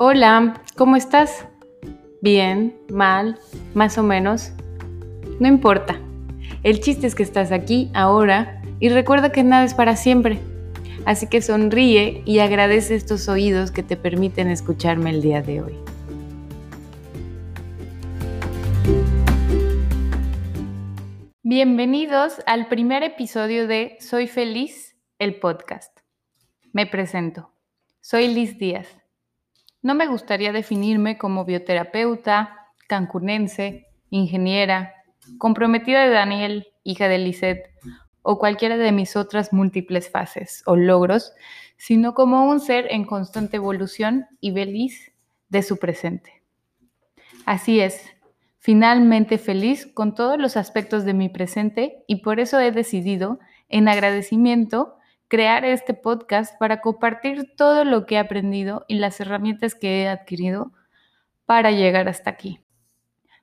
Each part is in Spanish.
Hola, ¿cómo estás? Bien, mal, más o menos. No importa. El chiste es que estás aquí, ahora, y recuerda que nada es para siempre. Así que sonríe y agradece estos oídos que te permiten escucharme el día de hoy. Bienvenidos al primer episodio de Soy feliz, el podcast. Me presento. Soy Liz Díaz. No me gustaría definirme como bioterapeuta, cancunense, ingeniera, comprometida de Daniel, hija de Lisette, o cualquiera de mis otras múltiples fases o logros, sino como un ser en constante evolución y feliz de su presente. Así es, finalmente feliz con todos los aspectos de mi presente y por eso he decidido, en agradecimiento, crear este podcast para compartir todo lo que he aprendido y las herramientas que he adquirido para llegar hasta aquí.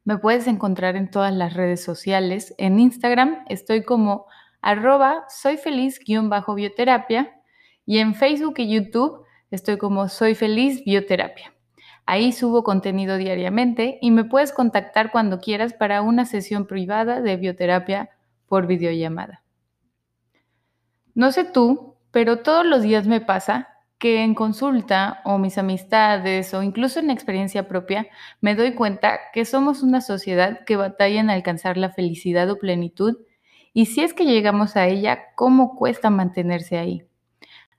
Me puedes encontrar en todas las redes sociales. En Instagram estoy como arroba soy feliz-bioterapia y en Facebook y YouTube estoy como soy feliz bioterapia. Ahí subo contenido diariamente y me puedes contactar cuando quieras para una sesión privada de bioterapia por videollamada. No sé tú, pero todos los días me pasa que en consulta o mis amistades o incluso en experiencia propia me doy cuenta que somos una sociedad que batalla en alcanzar la felicidad o plenitud y si es que llegamos a ella, ¿cómo cuesta mantenerse ahí?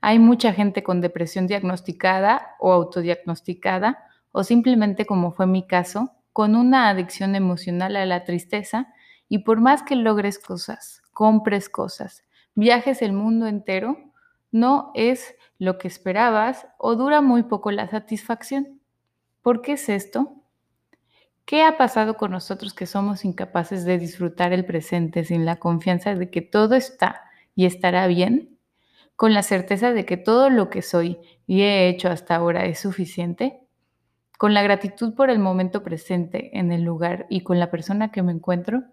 Hay mucha gente con depresión diagnosticada o autodiagnosticada o simplemente como fue mi caso, con una adicción emocional a la tristeza y por más que logres cosas, compres cosas, viajes el mundo entero, no es lo que esperabas o dura muy poco la satisfacción. ¿Por qué es esto? ¿Qué ha pasado con nosotros que somos incapaces de disfrutar el presente sin la confianza de que todo está y estará bien? ¿Con la certeza de que todo lo que soy y he hecho hasta ahora es suficiente? con la gratitud por el momento presente en el lugar y con la persona que me encuentro?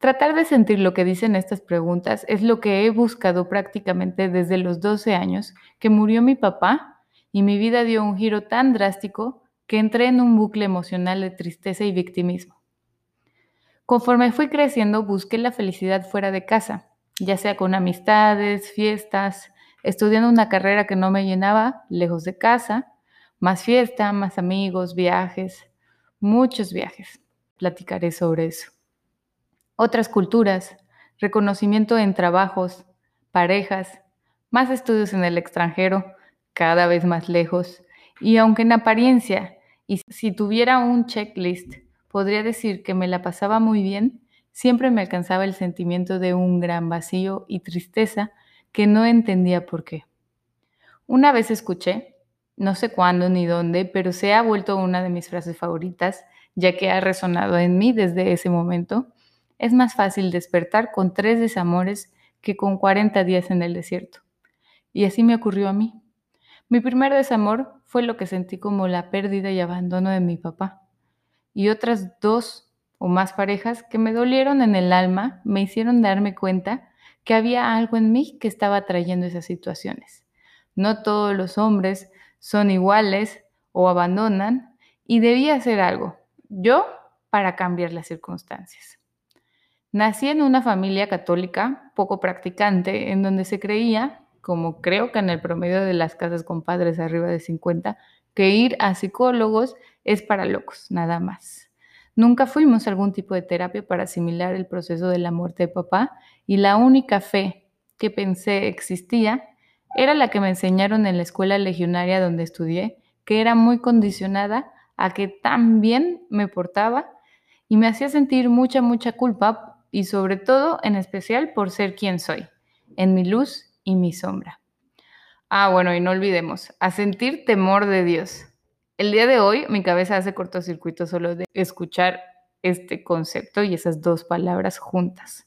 Tratar de sentir lo que dicen estas preguntas es lo que he buscado prácticamente desde los 12 años que murió mi papá y mi vida dio un giro tan drástico que entré en un bucle emocional de tristeza y victimismo. Conforme fui creciendo busqué la felicidad fuera de casa, ya sea con amistades, fiestas, estudiando una carrera que no me llenaba lejos de casa más fiesta, más amigos, viajes, muchos viajes. Platicaré sobre eso. Otras culturas, reconocimiento en trabajos, parejas, más estudios en el extranjero, cada vez más lejos. Y aunque en apariencia, y si tuviera un checklist, podría decir que me la pasaba muy bien, siempre me alcanzaba el sentimiento de un gran vacío y tristeza que no entendía por qué. Una vez escuché no sé cuándo ni dónde, pero se ha vuelto una de mis frases favoritas, ya que ha resonado en mí desde ese momento. Es más fácil despertar con tres desamores que con 40 días en el desierto. Y así me ocurrió a mí. Mi primer desamor fue lo que sentí como la pérdida y abandono de mi papá. Y otras dos o más parejas que me dolieron en el alma me hicieron darme cuenta que había algo en mí que estaba trayendo esas situaciones. No todos los hombres son iguales o abandonan y debía hacer algo, yo, para cambiar las circunstancias. Nací en una familia católica poco practicante en donde se creía, como creo que en el promedio de las casas con padres arriba de 50, que ir a psicólogos es para locos, nada más. Nunca fuimos a algún tipo de terapia para asimilar el proceso de la muerte de papá y la única fe que pensé existía era la que me enseñaron en la escuela legionaria donde estudié, que era muy condicionada a que tan bien me portaba y me hacía sentir mucha, mucha culpa y sobre todo, en especial, por ser quien soy, en mi luz y mi sombra. Ah, bueno, y no olvidemos, a sentir temor de Dios. El día de hoy mi cabeza hace cortocircuito solo de escuchar este concepto y esas dos palabras juntas.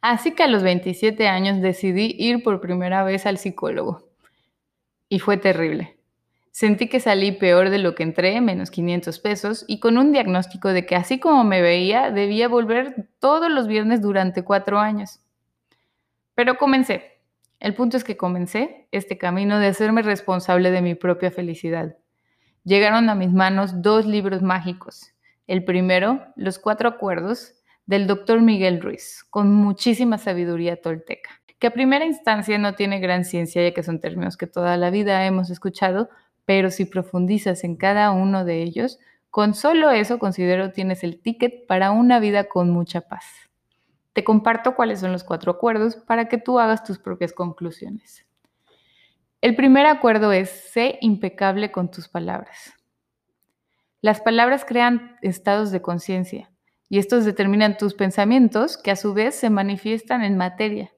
Así que a los 27 años decidí ir por primera vez al psicólogo. Y fue terrible. Sentí que salí peor de lo que entré, menos 500 pesos, y con un diagnóstico de que así como me veía, debía volver todos los viernes durante cuatro años. Pero comencé. El punto es que comencé este camino de hacerme responsable de mi propia felicidad. Llegaron a mis manos dos libros mágicos. El primero, Los Cuatro Acuerdos, del doctor Miguel Ruiz, con muchísima sabiduría tolteca, que a primera instancia no tiene gran ciencia, ya que son términos que toda la vida hemos escuchado, pero si profundizas en cada uno de ellos, con solo eso considero tienes el ticket para una vida con mucha paz. Te comparto cuáles son los cuatro acuerdos para que tú hagas tus propias conclusiones. El primer acuerdo es sé impecable con tus palabras. Las palabras crean estados de conciencia y estos determinan tus pensamientos que a su vez se manifiestan en materia.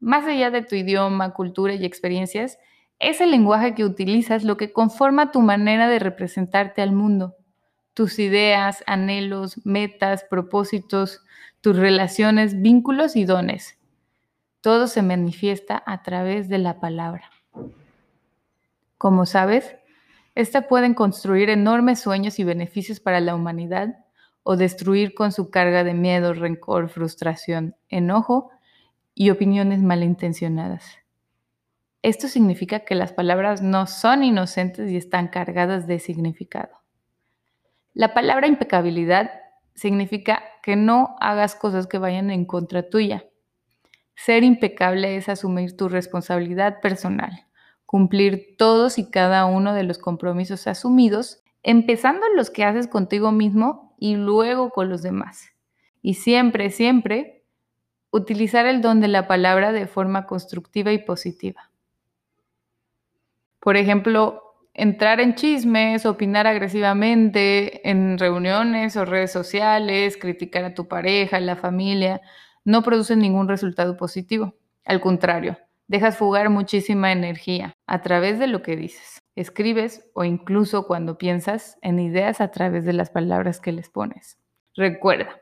Más allá de tu idioma, cultura y experiencias, es el lenguaje que utilizas lo que conforma tu manera de representarte al mundo. Tus ideas, anhelos, metas, propósitos, tus relaciones, vínculos y dones. Todo se manifiesta a través de la palabra. Como sabes, esta pueden construir enormes sueños y beneficios para la humanidad o destruir con su carga de miedo, rencor, frustración, enojo y opiniones malintencionadas. Esto significa que las palabras no son inocentes y están cargadas de significado. La palabra impecabilidad significa que no hagas cosas que vayan en contra tuya. Ser impecable es asumir tu responsabilidad personal, cumplir todos y cada uno de los compromisos asumidos, empezando los que haces contigo mismo y luego con los demás. Y siempre, siempre, utilizar el don de la palabra de forma constructiva y positiva. Por ejemplo, entrar en chismes, opinar agresivamente en reuniones o redes sociales, criticar a tu pareja, la familia, no producen ningún resultado positivo. Al contrario, dejas fugar muchísima energía a través de lo que dices. Escribes o incluso cuando piensas en ideas a través de las palabras que les pones. Recuerda,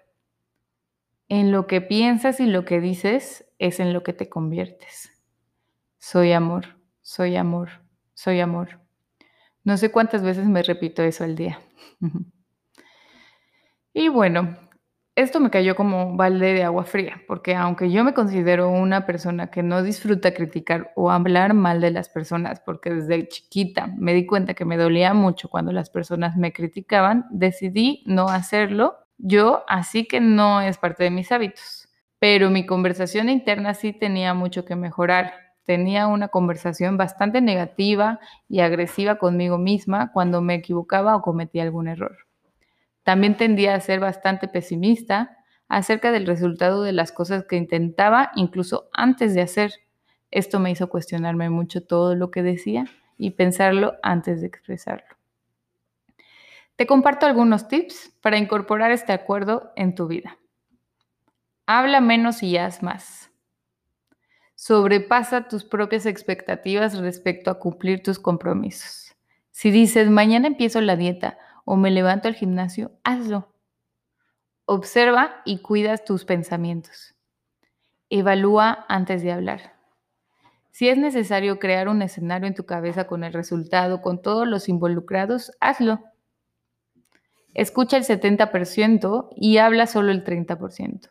en lo que piensas y lo que dices es en lo que te conviertes. Soy amor, soy amor, soy amor. No sé cuántas veces me repito eso al día. y bueno, esto me cayó como balde de agua fría, porque aunque yo me considero una persona que no disfruta criticar o hablar mal de las personas, porque desde chiquita me di cuenta que me dolía mucho cuando las personas me criticaban, decidí no hacerlo yo, así que no es parte de mis hábitos. Pero mi conversación interna sí tenía mucho que mejorar tenía una conversación bastante negativa y agresiva conmigo misma cuando me equivocaba o cometía algún error. También tendía a ser bastante pesimista acerca del resultado de las cosas que intentaba incluso antes de hacer. Esto me hizo cuestionarme mucho todo lo que decía y pensarlo antes de expresarlo. Te comparto algunos tips para incorporar este acuerdo en tu vida. Habla menos y haz más. Sobrepasa tus propias expectativas respecto a cumplir tus compromisos. Si dices, mañana empiezo la dieta o me levanto al gimnasio, hazlo. Observa y cuida tus pensamientos. Evalúa antes de hablar. Si es necesario crear un escenario en tu cabeza con el resultado, con todos los involucrados, hazlo. Escucha el 70% y habla solo el 30%.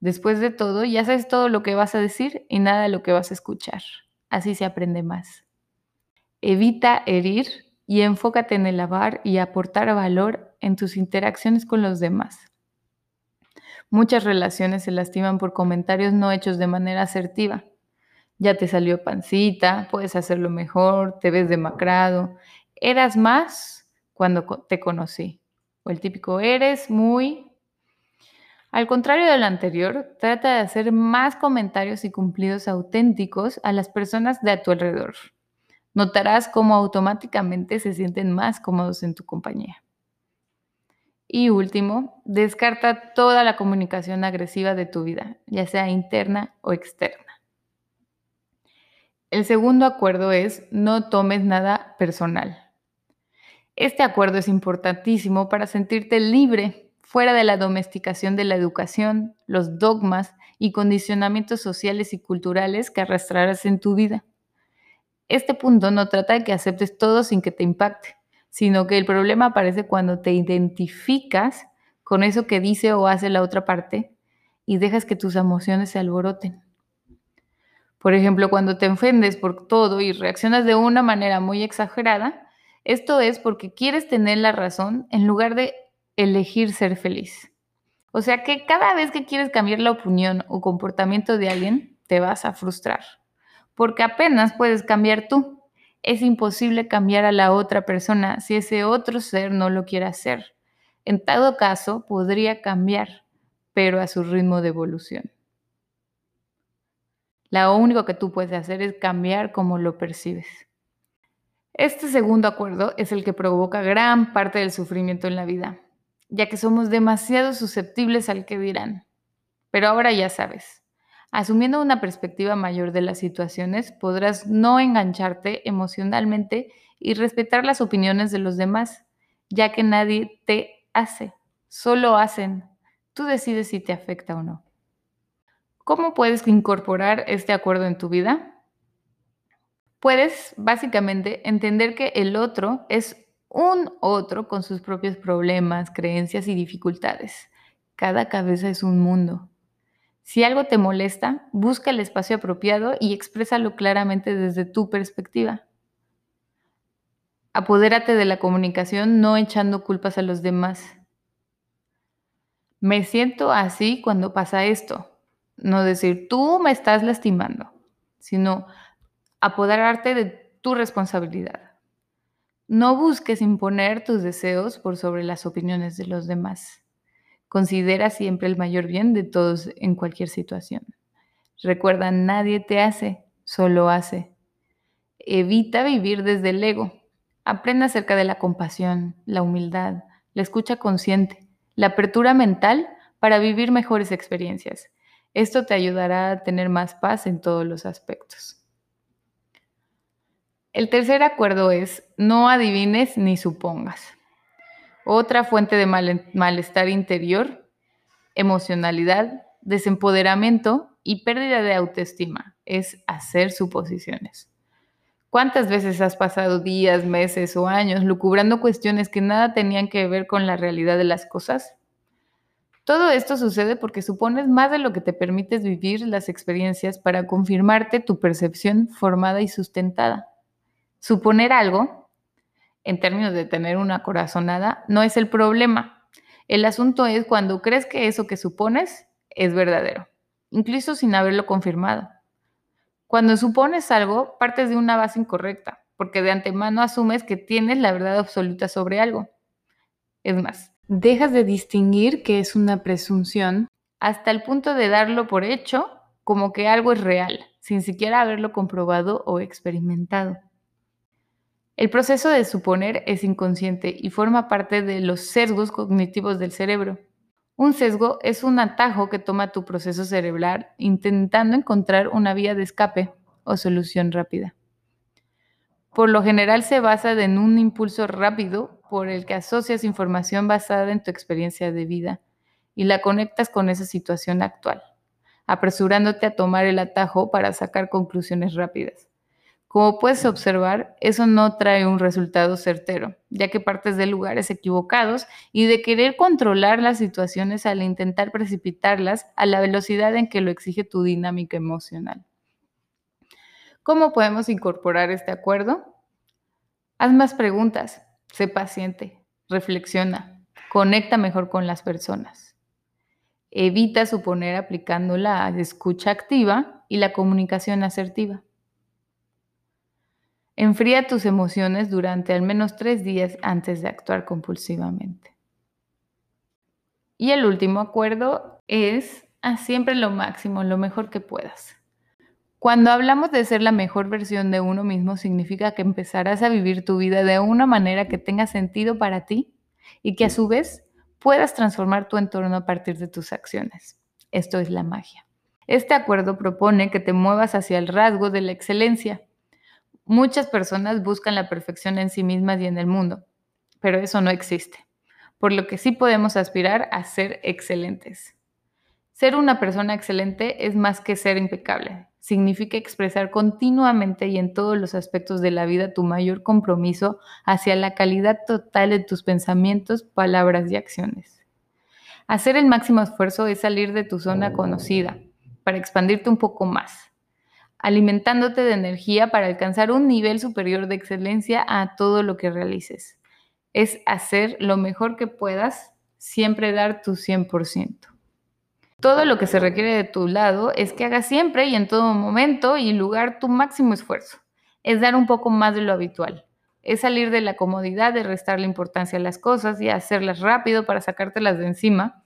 Después de todo, ya sabes todo lo que vas a decir y nada lo que vas a escuchar. Así se aprende más. Evita herir y enfócate en elevar y aportar valor en tus interacciones con los demás. Muchas relaciones se lastiman por comentarios no hechos de manera asertiva. Ya te salió pancita, puedes hacerlo mejor, te ves demacrado. Eras más cuando te conocí. O el típico eres muy al contrario de lo anterior, trata de hacer más comentarios y cumplidos auténticos a las personas de a tu alrededor. Notarás cómo automáticamente se sienten más cómodos en tu compañía. Y último, descarta toda la comunicación agresiva de tu vida, ya sea interna o externa. El segundo acuerdo es no tomes nada personal. Este acuerdo es importantísimo para sentirte libre fuera de la domesticación de la educación, los dogmas y condicionamientos sociales y culturales que arrastrarás en tu vida. Este punto no trata de que aceptes todo sin que te impacte, sino que el problema aparece cuando te identificas con eso que dice o hace la otra parte y dejas que tus emociones se alboroten. Por ejemplo, cuando te ofendes por todo y reaccionas de una manera muy exagerada, esto es porque quieres tener la razón en lugar de elegir ser feliz. O sea que cada vez que quieres cambiar la opinión o comportamiento de alguien, te vas a frustrar, porque apenas puedes cambiar tú. Es imposible cambiar a la otra persona si ese otro ser no lo quiere hacer. En todo caso, podría cambiar, pero a su ritmo de evolución. Lo único que tú puedes hacer es cambiar cómo lo percibes. Este segundo acuerdo es el que provoca gran parte del sufrimiento en la vida, ya que somos demasiado susceptibles al que dirán. Pero ahora ya sabes, asumiendo una perspectiva mayor de las situaciones, podrás no engancharte emocionalmente y respetar las opiniones de los demás, ya que nadie te hace, solo hacen. Tú decides si te afecta o no. ¿Cómo puedes incorporar este acuerdo en tu vida? Puedes básicamente entender que el otro es un otro con sus propios problemas, creencias y dificultades. Cada cabeza es un mundo. Si algo te molesta, busca el espacio apropiado y exprésalo claramente desde tu perspectiva. Apodérate de la comunicación no echando culpas a los demás. Me siento así cuando pasa esto. No decir, tú me estás lastimando, sino apoderarte de tu responsabilidad. No busques imponer tus deseos por sobre las opiniones de los demás. Considera siempre el mayor bien de todos en cualquier situación. Recuerda, nadie te hace, solo hace. Evita vivir desde el ego. Aprende acerca de la compasión, la humildad, la escucha consciente, la apertura mental para vivir mejores experiencias esto te ayudará a tener más paz en todos los aspectos. El tercer acuerdo es no adivines ni supongas. Otra fuente de malestar interior, emocionalidad, desempoderamiento y pérdida de autoestima es hacer suposiciones. ¿Cuántas veces has pasado días, meses o años lucubrando cuestiones que nada tenían que ver con la realidad de las cosas? Todo esto sucede porque supones más de lo que te permites vivir las experiencias para confirmarte tu percepción formada y sustentada. Suponer algo, en términos de tener una corazonada, no es el problema. El asunto es cuando crees que eso que supones es verdadero, incluso sin haberlo confirmado. Cuando supones algo, partes de una base incorrecta, porque de antemano asumes que tienes la verdad absoluta sobre algo. Es más, dejas de distinguir que es una presunción hasta el punto de darlo por hecho como que algo es real, sin siquiera haberlo comprobado o experimentado. El proceso de suponer es inconsciente y forma parte de los sesgos cognitivos del cerebro. Un sesgo es un atajo que toma tu proceso cerebral intentando encontrar una vía de escape o solución rápida. Por lo general se basa en un impulso rápido por el que asocias información basada en tu experiencia de vida y la conectas con esa situación actual, apresurándote a tomar el atajo para sacar conclusiones rápidas. Como puedes observar, eso no trae un resultado certero, ya que partes de lugares equivocados y de querer controlar las situaciones al intentar precipitarlas a la velocidad en que lo exige tu dinámica emocional. ¿Cómo podemos incorporar este acuerdo? Haz más preguntas, sé paciente, reflexiona, conecta mejor con las personas. Evita suponer aplicando la escucha activa y la comunicación asertiva. Enfría tus emociones durante al menos tres días antes de actuar compulsivamente. Y el último acuerdo es haz siempre lo máximo, lo mejor que puedas. Cuando hablamos de ser la mejor versión de uno mismo, significa que empezarás a vivir tu vida de una manera que tenga sentido para ti y que a su vez puedas transformar tu entorno a partir de tus acciones. Esto es la magia. Este acuerdo propone que te muevas hacia el rasgo de la excelencia. Muchas personas buscan la perfección en sí mismas y en el mundo, pero eso no existe, por lo que sí podemos aspirar a ser excelentes. Ser una persona excelente es más que ser impecable, significa expresar continuamente y en todos los aspectos de la vida tu mayor compromiso hacia la calidad total de tus pensamientos, palabras y acciones. Hacer el máximo esfuerzo es salir de tu zona conocida para expandirte un poco más. Alimentándote de energía para alcanzar un nivel superior de excelencia a todo lo que realices. Es hacer lo mejor que puedas, siempre dar tu 100%. Todo lo que se requiere de tu lado es que hagas siempre y en todo momento y lugar tu máximo esfuerzo. Es dar un poco más de lo habitual. Es salir de la comodidad de restarle importancia a las cosas y hacerlas rápido para sacártelas de encima.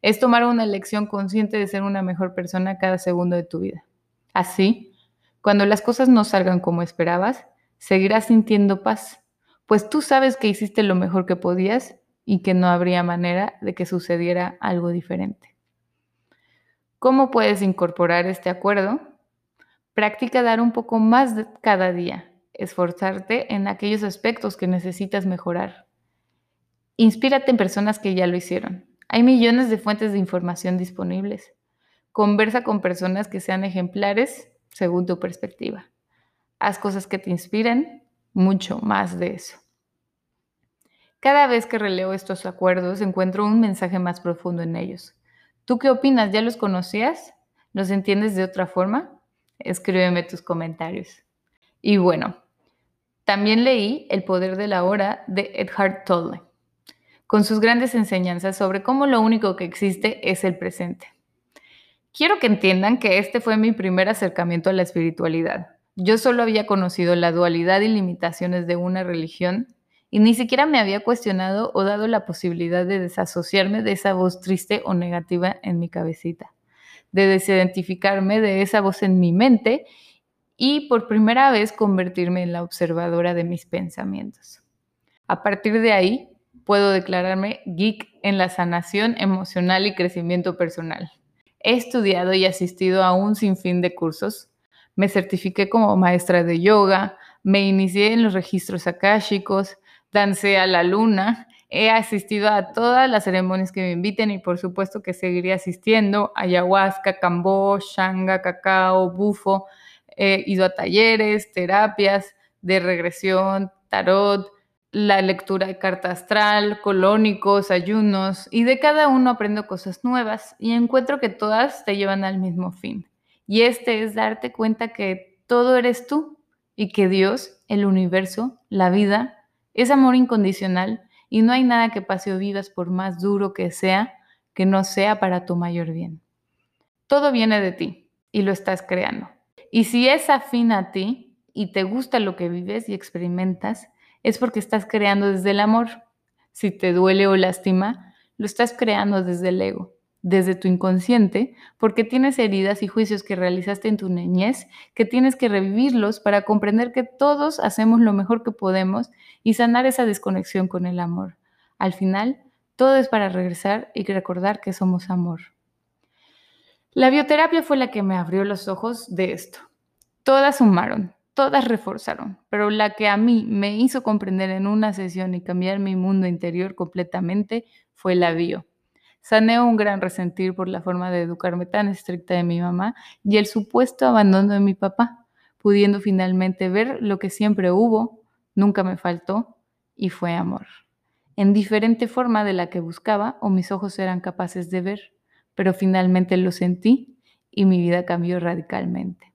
Es tomar una elección consciente de ser una mejor persona cada segundo de tu vida. Así, cuando las cosas no salgan como esperabas, seguirás sintiendo paz, pues tú sabes que hiciste lo mejor que podías y que no habría manera de que sucediera algo diferente. ¿Cómo puedes incorporar este acuerdo? Practica dar un poco más cada día, esforzarte en aquellos aspectos que necesitas mejorar. Inspírate en personas que ya lo hicieron. Hay millones de fuentes de información disponibles. Conversa con personas que sean ejemplares según tu perspectiva. Haz cosas que te inspiren, mucho más de eso. Cada vez que releo estos acuerdos encuentro un mensaje más profundo en ellos. ¿Tú qué opinas? ¿Ya los conocías? ¿Los entiendes de otra forma? Escríbeme tus comentarios. Y bueno, también leí El poder de la hora de Eckhart Tolle, con sus grandes enseñanzas sobre cómo lo único que existe es el presente. Quiero que entiendan que este fue mi primer acercamiento a la espiritualidad. Yo solo había conocido la dualidad y limitaciones de una religión y ni siquiera me había cuestionado o dado la posibilidad de desasociarme de esa voz triste o negativa en mi cabecita, de desidentificarme de esa voz en mi mente y por primera vez convertirme en la observadora de mis pensamientos. A partir de ahí, puedo declararme geek en la sanación emocional y crecimiento personal. He estudiado y asistido a un sinfín de cursos. Me certifiqué como maestra de yoga, me inicié en los registros akáshicos, dancé a la luna, he asistido a todas las ceremonias que me inviten y por supuesto que seguiré asistiendo, ayahuasca, cambó, shanga, cacao, bufo, he ido a talleres, terapias de regresión, tarot, la lectura de carta astral, colónicos, ayunos, y de cada uno aprendo cosas nuevas y encuentro que todas te llevan al mismo fin. Y este es darte cuenta que todo eres tú y que Dios, el universo, la vida, es amor incondicional y no hay nada que pase o vivas por más duro que sea que no sea para tu mayor bien. Todo viene de ti y lo estás creando. Y si es afín a ti y te gusta lo que vives y experimentas, es porque estás creando desde el amor. Si te duele o lastima, lo estás creando desde el ego desde tu inconsciente porque tienes heridas y juicios que realizaste en tu niñez que tienes que revivirlos para comprender que todos hacemos lo mejor que podemos y sanar esa desconexión con el amor. Al final, todo es para regresar y recordar que somos amor. La bioterapia fue la que me abrió los ojos de esto. Todas sumaron, todas reforzaron, pero la que a mí me hizo comprender en una sesión y cambiar mi mundo interior completamente fue la bio Sané un gran resentir por la forma de educarme tan estricta de mi mamá y el supuesto abandono de mi papá, pudiendo finalmente ver lo que siempre hubo, nunca me faltó, y fue amor. En diferente forma de la que buscaba o mis ojos eran capaces de ver, pero finalmente lo sentí y mi vida cambió radicalmente.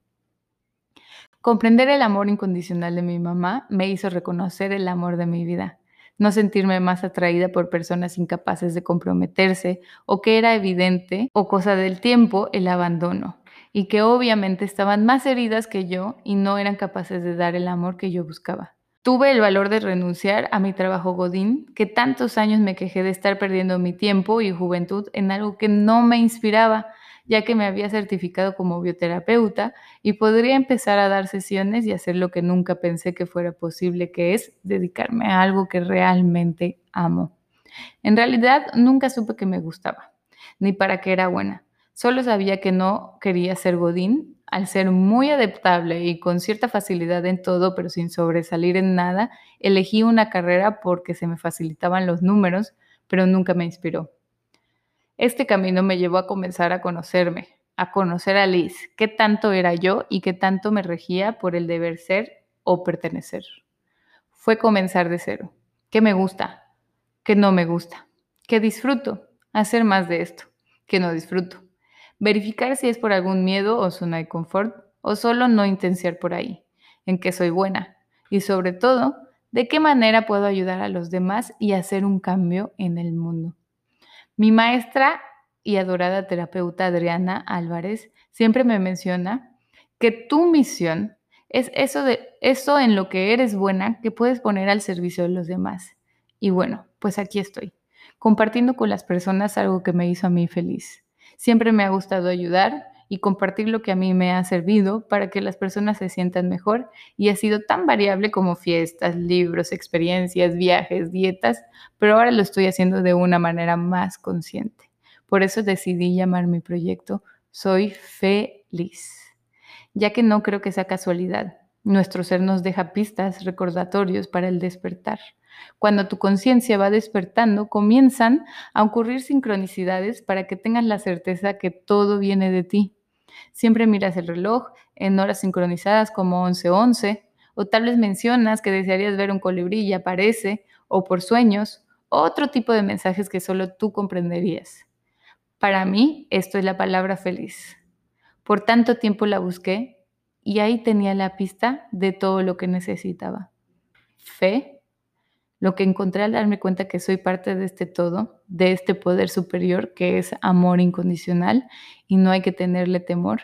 Comprender el amor incondicional de mi mamá me hizo reconocer el amor de mi vida. No sentirme más atraída por personas incapaces de comprometerse o que era evidente o cosa del tiempo el abandono. Y que obviamente estaban más heridas que yo y no eran capaces de dar el amor que yo buscaba. Tuve el valor de renunciar a mi trabajo Godín, que tantos años me quejé de estar perdiendo mi tiempo y juventud en algo que no me inspiraba ya que me había certificado como bioterapeuta y podría empezar a dar sesiones y hacer lo que nunca pensé que fuera posible, que es dedicarme a algo que realmente amo. En realidad nunca supe que me gustaba, ni para qué era buena. Solo sabía que no quería ser Godín, al ser muy adaptable y con cierta facilidad en todo, pero sin sobresalir en nada, elegí una carrera porque se me facilitaban los números, pero nunca me inspiró. Este camino me llevó a comenzar a conocerme, a conocer a Liz, qué tanto era yo y qué tanto me regía por el deber ser o pertenecer. Fue comenzar de cero. ¿Qué me gusta? ¿Qué no me gusta? ¿Qué disfruto? Hacer más de esto. ¿Qué no disfruto? Verificar si es por algún miedo o zona de confort o solo no intensiar por ahí, en qué soy buena y sobre todo, de qué manera puedo ayudar a los demás y hacer un cambio en el mundo. Mi maestra y adorada terapeuta Adriana Álvarez siempre me menciona que tu misión es eso de eso en lo que eres buena que puedes poner al servicio de los demás. Y bueno, pues aquí estoy, compartiendo con las personas algo que me hizo a mí feliz. Siempre me ha gustado ayudar y compartir lo que a mí me ha servido para que las personas se sientan mejor y ha sido tan variable como fiestas, libros, experiencias, viajes, dietas, pero ahora lo estoy haciendo de una manera más consciente. Por eso decidí llamar mi proyecto Soy feliz, ya que no creo que sea casualidad. Nuestro ser nos deja pistas, recordatorios para el despertar. Cuando tu conciencia va despertando, comienzan a ocurrir sincronicidades para que tengas la certeza que todo viene de ti. Siempre miras el reloj en horas sincronizadas como 11:11, o tal vez mencionas que desearías ver un colibrí y aparece, o por sueños, otro tipo de mensajes que solo tú comprenderías. Para mí, esto es la palabra feliz. Por tanto tiempo la busqué y ahí tenía la pista de todo lo que necesitaba. Fe, lo que encontré al darme cuenta que soy parte de este todo, de este poder superior que es amor incondicional y no hay que tenerle temor,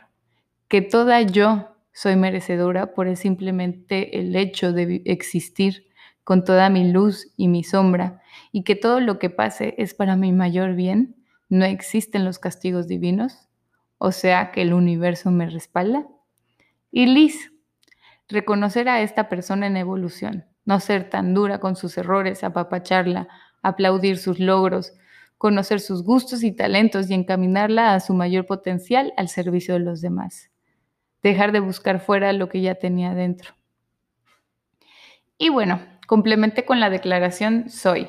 que toda yo soy merecedora por simplemente el hecho de existir con toda mi luz y mi sombra y que todo lo que pase es para mi mayor bien, no existen los castigos divinos, o sea que el universo me respalda. Y Liz, reconocer a esta persona en evolución, no ser tan dura con sus errores, apapacharla, aplaudir sus logros, conocer sus gustos y talentos y encaminarla a su mayor potencial al servicio de los demás. Dejar de buscar fuera lo que ya tenía dentro. Y bueno, complementé con la declaración soy,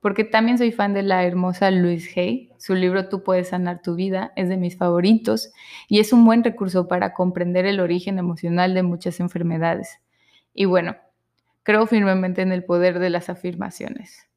porque también soy fan de la hermosa Louise Hay. Su libro Tú puedes sanar tu vida es de mis favoritos y es un buen recurso para comprender el origen emocional de muchas enfermedades. Y bueno, creo firmemente en el poder de las afirmaciones.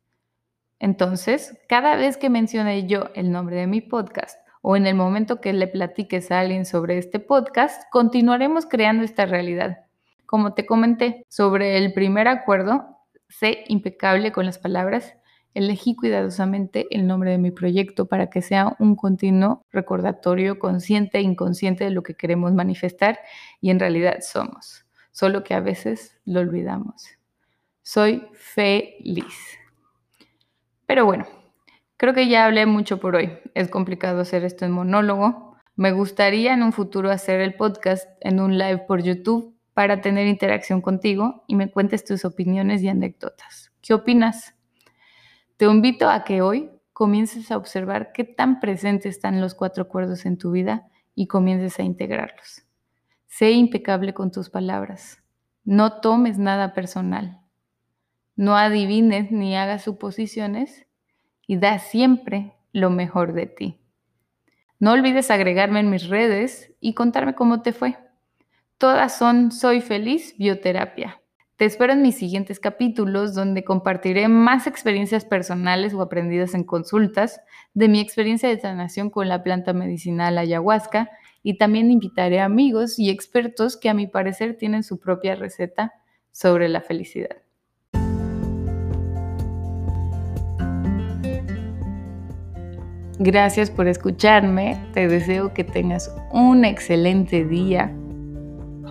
Entonces, cada vez que mencione yo el nombre de mi podcast o en el momento que le platiques a alguien sobre este podcast, continuaremos creando esta realidad. Como te comenté sobre el primer acuerdo, sé impecable con las palabras, elegí cuidadosamente el nombre de mi proyecto para que sea un continuo recordatorio consciente e inconsciente de lo que queremos manifestar y en realidad somos, solo que a veces lo olvidamos. Soy feliz. Pero bueno, creo que ya hablé mucho por hoy. Es complicado hacer esto en monólogo. Me gustaría en un futuro hacer el podcast en un live por YouTube para tener interacción contigo y me cuentes tus opiniones y anécdotas. ¿Qué opinas? Te invito a que hoy comiences a observar qué tan presentes están los cuatro acuerdos en tu vida y comiences a integrarlos. Sé impecable con tus palabras. No tomes nada personal no adivines ni hagas suposiciones y da siempre lo mejor de ti. No olvides agregarme en mis redes y contarme cómo te fue. Todas son Soy Feliz Bioterapia. Te espero en mis siguientes capítulos donde compartiré más experiencias personales o aprendidas en consultas de mi experiencia de sanación con la planta medicinal ayahuasca y también invitaré a amigos y expertos que a mi parecer tienen su propia receta sobre la felicidad. Gracias por escucharme. Te deseo que tengas un excelente día.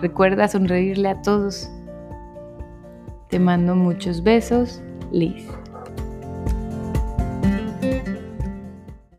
Recuerda sonreírle a todos. Te mando muchos besos, Liz.